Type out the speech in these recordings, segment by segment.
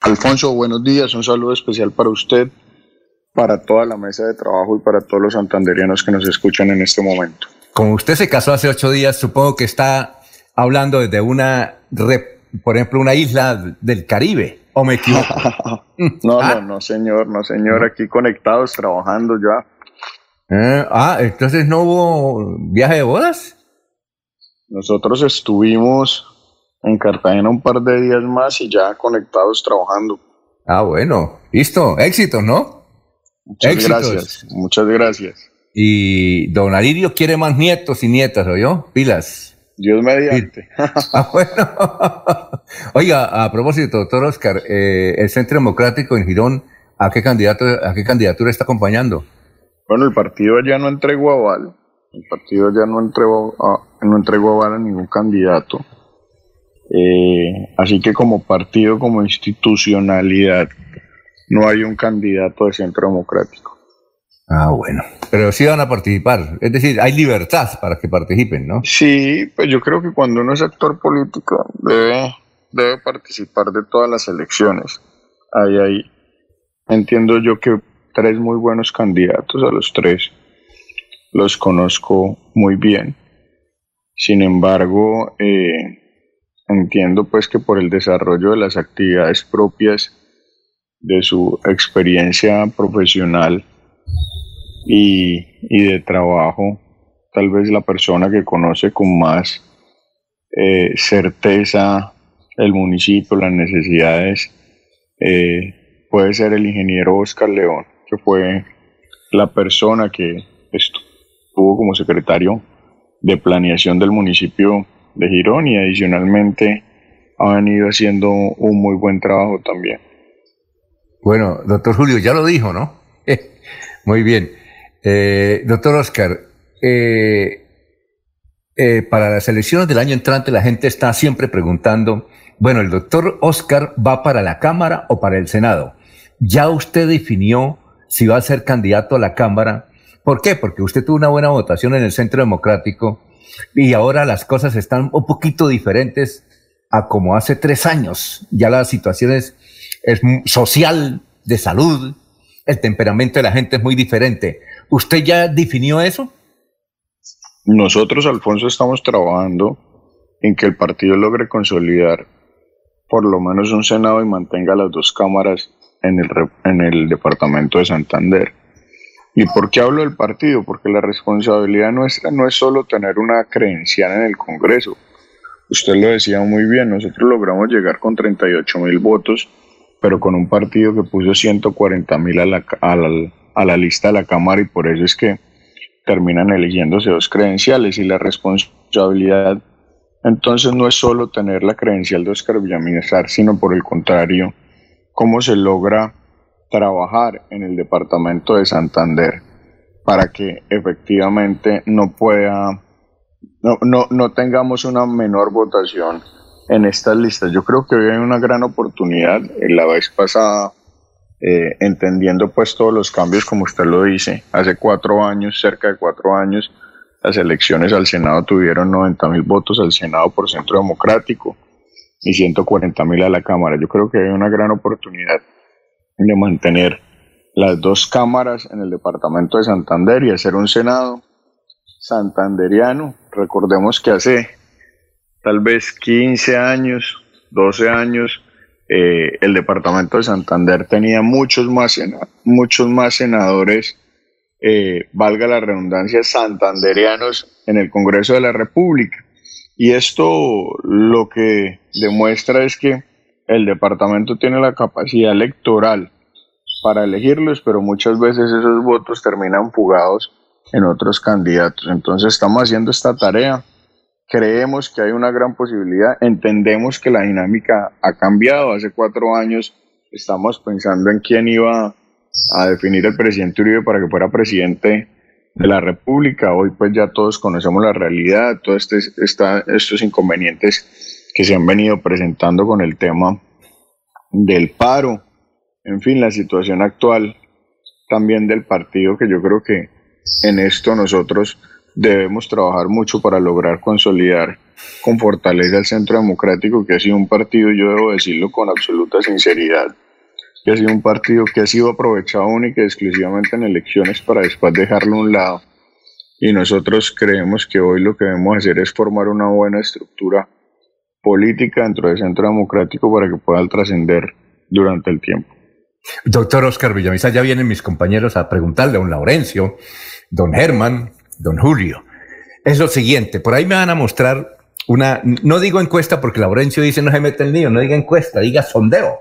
Alfonso, buenos días. Un saludo especial para usted, para toda la mesa de trabajo y para todos los santanderianos que nos escuchan en este momento. Como usted se casó hace ocho días, supongo que está hablando desde una, por ejemplo, una isla del Caribe, ¿o me equivoco? no, no, no, señor, no, señor. Aquí conectados, trabajando ya. Eh, ah, entonces no hubo viaje de bodas. Nosotros estuvimos en Cartagena un par de días más y ya conectados trabajando. Ah, bueno, listo, éxito, ¿no? Muchas gracias, muchas gracias. Y don Alirio quiere más nietos y nietas, yo? Pilas. Dios mediante. ah, bueno. Oiga, a propósito, doctor Oscar, eh, el Centro Democrático en Girón, ¿a qué, candidato, ¿a qué candidatura está acompañando? Bueno, el partido ya no entregó aval. El partido ya no entregó, no entregó aval a ningún candidato. Eh, así que como partido, como institucionalidad, no hay un candidato de centro democrático. Ah, bueno. Pero sí van a participar. Es decir, hay libertad para que participen, ¿no? Sí, pues yo creo que cuando uno es actor político debe, debe participar de todas las elecciones. Ahí, ahí. Entiendo yo que tres muy buenos candidatos, a los tres los conozco muy bien. Sin embargo, eh, Entiendo pues que por el desarrollo de las actividades propias de su experiencia profesional y, de trabajo, tal vez la persona que conoce con más eh, certeza el municipio, las necesidades, eh, puede ser el ingeniero Oscar León, que fue la persona que estuvo como secretario de planeación del municipio de Girón y adicionalmente ha venido haciendo un muy buen trabajo también. Bueno, doctor Julio, ya lo dijo, ¿no? muy bien. Eh, doctor Oscar, eh, eh, para las elecciones del año entrante la gente está siempre preguntando, bueno, el doctor Oscar va para la Cámara o para el Senado. ¿Ya usted definió si va a ser candidato a la Cámara? ¿Por qué? Porque usted tuvo una buena votación en el Centro Democrático y ahora las cosas están un poquito diferentes a como hace tres años. Ya la situación es, social, de salud, el temperamento de la gente es muy diferente. ¿Usted ya definió eso? Nosotros, Alfonso, estamos trabajando en que el partido logre consolidar por lo menos un Senado y mantenga las dos cámaras en el, en el departamento de Santander. ¿Y por qué hablo del partido? Porque la responsabilidad nuestra no es solo tener una credencial en el Congreso. Usted lo decía muy bien, nosotros logramos llegar con 38 mil votos, pero con un partido que puso 140 mil a la, a, la, lista de la Cámara y por eso es que terminan eligiéndose dos credenciales y la responsabilidad entonces no es solo tener la credencial de Oscar Villamizar, sino por el contrario, cómo se logra trabajar en el departamento de Santander para que efectivamente no pueda, no, no, no tengamos una menor votación en estas listas. Yo creo que hoy hay una gran oportunidad. La vez pasada, eh, entendiendo pues todos los cambios, como usted lo dice, hace cuatro años, cerca de cuatro años, las elecciones al Senado tuvieron 90 mil votos al Senado por Centro Democrático y 140 mil a la Cámara. Yo creo que hay una gran oportunidad de mantener las dos cámaras en el departamento de Santander y hacer un Senado santanderiano. Recordemos que hace tal vez 15 años, 12 años, eh, el departamento de Santander tenía muchos más, muchos más senadores, eh, valga la redundancia, santanderianos en el Congreso de la República. Y esto lo que demuestra es que el departamento tiene la capacidad electoral para elegirlos, pero muchas veces esos votos terminan fugados en otros candidatos. Entonces estamos haciendo esta tarea. Creemos que hay una gran posibilidad. Entendemos que la dinámica ha cambiado. Hace cuatro años estamos pensando en quién iba a definir el presidente Uribe para que fuera presidente de la República. Hoy pues ya todos conocemos la realidad, todos este, estos inconvenientes que se han venido presentando con el tema del paro, en fin, la situación actual también del partido, que yo creo que en esto nosotros debemos trabajar mucho para lograr consolidar con fortaleza el Centro Democrático, que ha sido un partido, yo debo decirlo con absoluta sinceridad, que ha sido un partido que ha sido aprovechado única y exclusivamente en elecciones para después dejarlo a un lado. Y nosotros creemos que hoy lo que debemos hacer es formar una buena estructura política dentro del Centro Democrático para que pueda trascender durante el tiempo. Doctor Oscar Villamisa, ya vienen mis compañeros a preguntarle a don Laurencio, don Germán, don Julio. Es lo siguiente, por ahí me van a mostrar una, no digo encuesta porque Laurencio dice no se mete el niño, no diga encuesta, diga sondeo,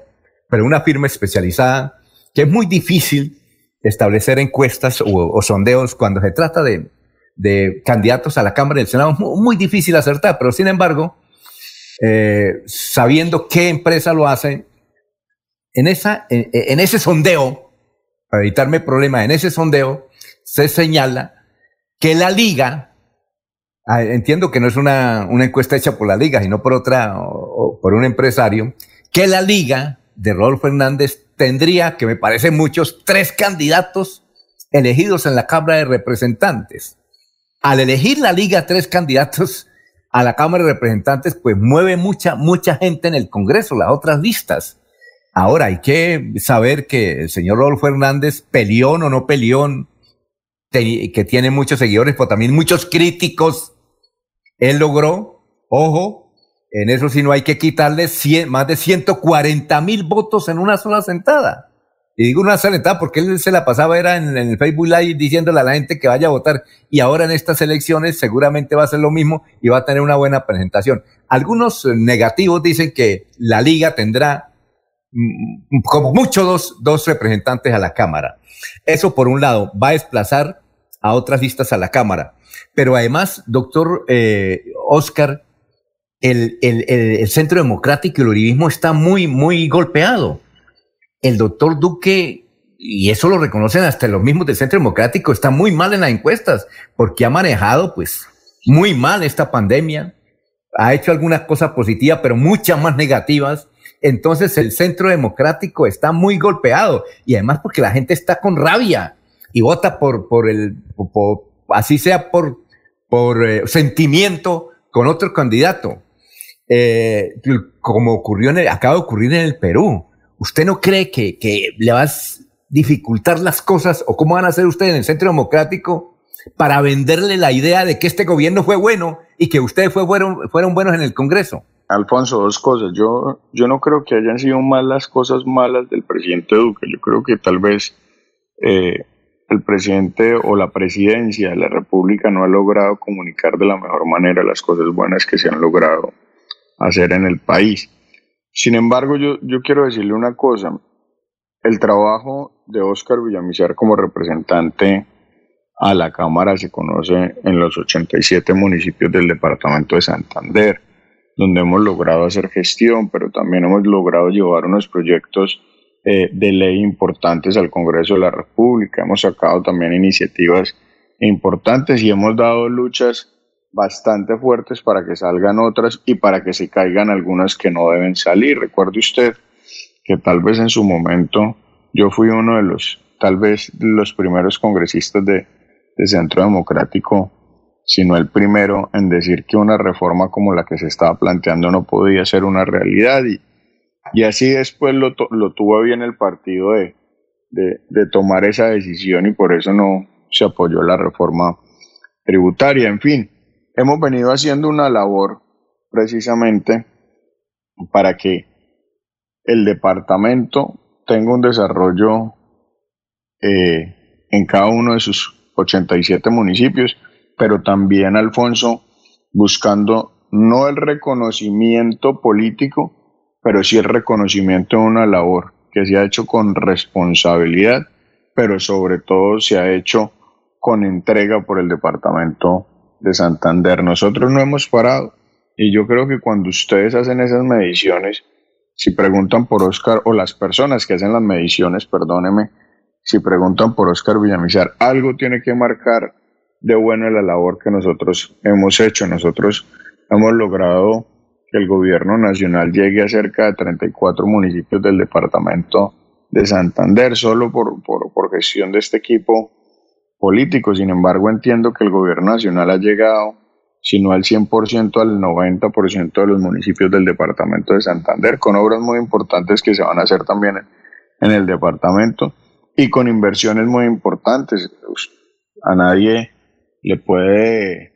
pero una firma especializada que es muy difícil establecer encuestas o, sondeos cuando se trata de, candidatos a la Cámara y el Senado, muy difícil acertar, pero sin embargo, eh, sabiendo qué empresa lo hace, en, esa, en, ese sondeo, para evitarme problemas, en ese sondeo se señala que la liga, ah, entiendo que no es una, encuesta hecha por la liga, sino por otra, o, por un empresario, que la liga de Rodolfo Hernández tendría, que me parecen muchos, tres candidatos elegidos en la Cámara de Representantes. Al elegir la liga tres candidatos a la Cámara de Representantes, pues mueve mucha, mucha gente en el Congreso, las otras listas. Ahora hay que saber que el señor Rodolfo Hernández, peleón o no peleón, que tiene muchos seguidores, pero también muchos críticos, él logró, ojo, en eso sí no hay que quitarle más de 140 mil votos en una sola sentada. Y digo una sola porque él se la pasaba era en, el Facebook Live diciéndole a la gente que vaya a votar. Y ahora en estas elecciones seguramente va a ser lo mismo y va a tener una buena presentación. Algunos negativos dicen que la liga tendrá Mm, como mucho dos, dos representantes a la Cámara. Eso por un lado va a desplazar a otras listas a la Cámara. Pero además, doctor eh, Oscar, el, el, el, Centro Democrático y el Uribismo está muy, muy golpeado. El doctor Duque, y eso lo reconocen hasta los mismos del Centro Democrático, está muy mal en las encuestas porque ha manejado pues muy mal esta pandemia. Ha hecho algunas cosas positivas, pero muchas más negativas entonces el centro democrático está muy golpeado y además porque la gente está con rabia y vota por, por el, así sea por, por eh, sentimiento con otro candidato. Eh, como ocurrió en acaba de ocurrir en el Perú. ¿Usted no cree que, que le va a dificultar las cosas o cómo van a hacer ustedes en el centro democrático para venderle la idea de que este gobierno fue bueno y que ustedes fueron, fueron buenos en el Congreso? Alfonso, dos cosas. Yo, yo no creo que hayan sido mal las cosas malas del presidente Duque. Yo creo que tal vez eh, el presidente o la presidencia de la República no ha logrado comunicar de la mejor manera las cosas buenas que se han logrado hacer en el país. Sin embargo, yo, yo quiero decirle una cosa. El trabajo de Óscar Villamizar como representante a la Cámara se conoce en los 87 municipios del departamento de Santander donde hemos logrado hacer gestión, pero también hemos logrado llevar unos proyectos eh, de ley importantes al Congreso de la República. Hemos sacado también iniciativas importantes y hemos dado luchas bastante fuertes para que salgan otras y para que se caigan algunas que no deben salir. Recuerde usted que tal vez en su momento yo fui uno de los, tal vez los primeros congresistas de, de Centro Democrático sino el primero en decir que una reforma como la que se estaba planteando no podía ser una realidad y, y así después lo, lo tuvo bien el partido de, de, tomar esa decisión y por eso no se apoyó la reforma tributaria. En fin, hemos venido haciendo una labor precisamente para que el departamento tenga un desarrollo eh, en cada uno de sus 87 municipios pero también, Alfonso, buscando no el reconocimiento político, pero sí el reconocimiento de una labor que se ha hecho con responsabilidad, pero sobre todo se ha hecho con entrega por el departamento de Santander. Nosotros no hemos parado y yo creo que cuando ustedes hacen esas mediciones, si preguntan por Oscar, o las personas que hacen las mediciones, perdóneme, si preguntan por Oscar Villamizar, algo tiene que marcar de bueno la labor que nosotros hemos hecho. Nosotros hemos logrado que el gobierno nacional llegue a cerca de 34 municipios del departamento de Santander. Solo por, por, gestión de este equipo político. Sin embargo, entiendo que el gobierno nacional ha llegado, si no al 100%, al 90% de los municipios del departamento de Santander, con obras muy importantes que se van a hacer también en el departamento y con inversiones muy importantes. A nadie le puede,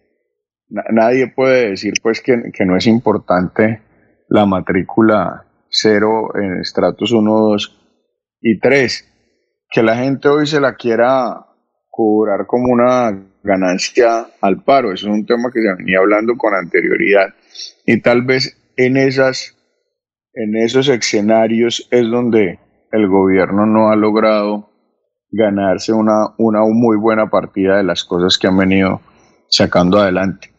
nadie puede decir pues que, que no es importante la matrícula cero en estratos 1, 2 y 3. Que la gente hoy se la quiera cobrar como una ganancia al paro. Eso es un tema que se venía hablando con anterioridad. Y tal vez en esas, en esos escenarios es donde el gobierno no ha logrado ganarse una, una muy buena partida de las cosas que han venido sacando adelante.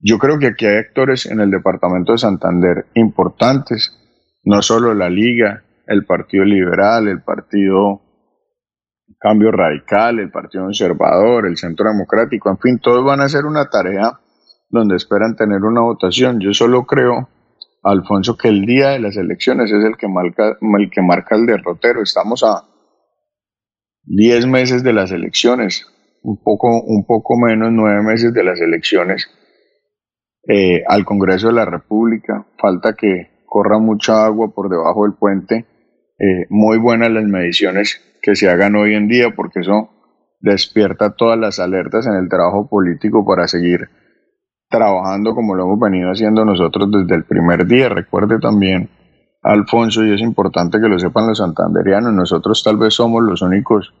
Yo creo que aquí hay actores en el departamento de Santander importantes, no solo la Liga, el Partido Liberal, el Partido Cambio Radical, el Partido Conservador, el Centro Democrático, en fin, todos van a hacer una tarea donde esperan tener una votación. Yo solo creo, Alfonso, que el día de las elecciones es el que marca el, que marca el derrotero. Estamos a 10 meses de las elecciones, un poco, un poco menos, 9 meses de las elecciones eh, al Congreso de la República. Falta que corra mucha agua por debajo del puente. Eh, muy buenas las mediciones que se hagan hoy en día porque eso despierta todas las alertas en el trabajo político para seguir trabajando como lo hemos venido haciendo nosotros desde el primer día. Recuerde también, Alfonso, y es importante que lo sepan los santanderianos, nosotros tal vez somos los únicos,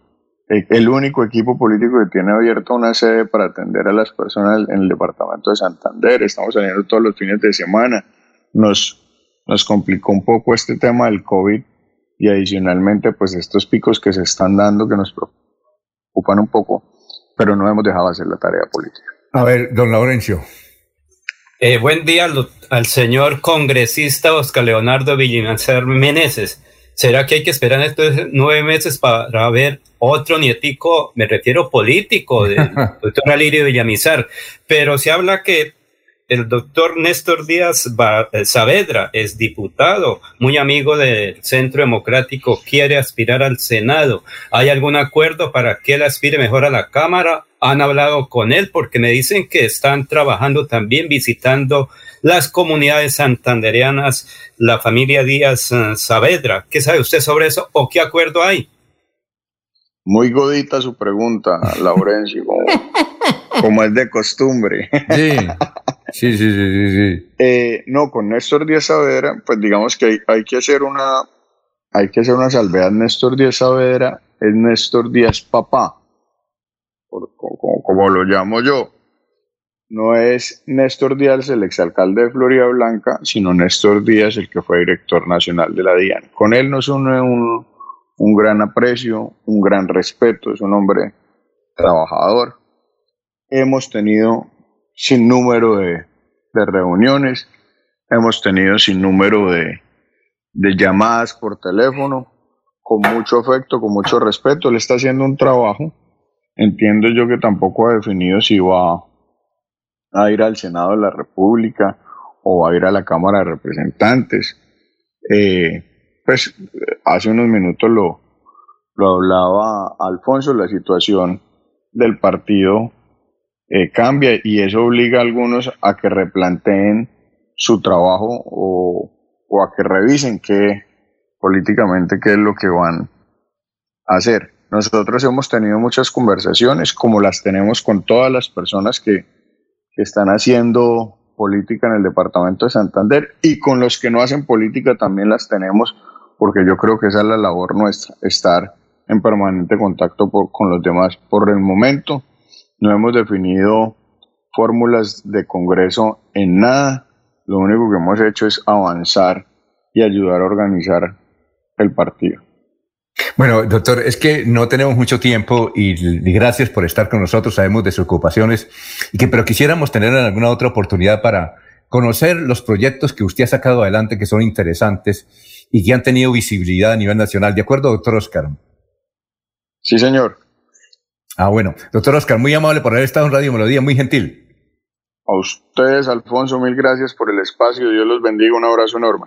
eh, el único equipo político que tiene abierta una sede para atender a las personas en el departamento de Santander. Estamos saliendo todos los fines de semana. Nos, nos complicó un poco este tema del COVID y adicionalmente pues estos picos que se están dando que nos preocupan un poco, pero no hemos dejado de hacer la tarea política. A ver, don Laurencio. Eh, buen día al, señor congresista Oscar Leonardo Villancer Meneses. ¿Será que hay que esperar estos nueve meses para ver otro nietico, me refiero político, del doctor Alirio Villamizar? Pero se habla que el doctor Néstor Díaz eh, Saavedra es diputado, muy amigo del Centro Democrático, quiere aspirar al Senado. ¿Hay algún acuerdo para que él aspire mejor a la Cámara? Han hablado con él porque me dicen que están trabajando también visitando las comunidades santandereanas, la familia Díaz eh, Saavedra. ¿Qué sabe usted sobre eso o qué acuerdo hay? Muy godita su pregunta, Laurencio, como, es de costumbre. Sí, sí, sí, sí, sí. Eh, no, con Néstor Díaz Saavedra, pues digamos que hay, que hacer una, hay que hacer una salvedad. Néstor Díaz Saavedra es Néstor Díaz Papá, como, lo llamo yo. No es Néstor Díaz el exalcalde de Florida Blanca, sino Néstor Díaz el que fue director nacional de la DIAN. Con él nos une un un gran aprecio, un gran respeto, es un hombre trabajador. Hemos tenido sin número de, reuniones, hemos tenido sin número de, llamadas por teléfono, con mucho afecto, con mucho respeto. Él está haciendo un trabajo. Entiendo yo que tampoco ha definido si va a ir al Senado de la República o va a ir a la Cámara de Representantes. Eh, pues hace unos minutos lo, lo hablaba Alfonso, la situación del partido eh, cambia y eso obliga a algunos a que replanteen su trabajo o, o a que revisen qué políticamente qué es lo que van a hacer. Nosotros hemos tenido muchas conversaciones, como las tenemos con todas las personas que, que están haciendo política en el departamento de Santander y con los que no hacen política también las tenemos porque yo creo que esa es la labor nuestra, estar en permanente contacto con los demás. Por el momento no hemos definido fórmulas de Congreso en nada, lo único que hemos hecho es avanzar y ayudar a organizar el partido. Bueno, doctor, es que no tenemos mucho tiempo y, gracias por estar con nosotros. Sabemos de sus ocupaciones, y que, pero quisiéramos tener alguna otra oportunidad para conocer los proyectos que usted ha sacado adelante que son interesantes y que han tenido visibilidad a nivel nacional. ¿De acuerdo, doctor Oscar? Sí, señor. Ah, bueno. Doctor Oscar, muy amable por haber estado en Radio Melodía, muy gentil. A ustedes, Alfonso, mil gracias por el espacio. Dios los bendiga. Un abrazo enorme.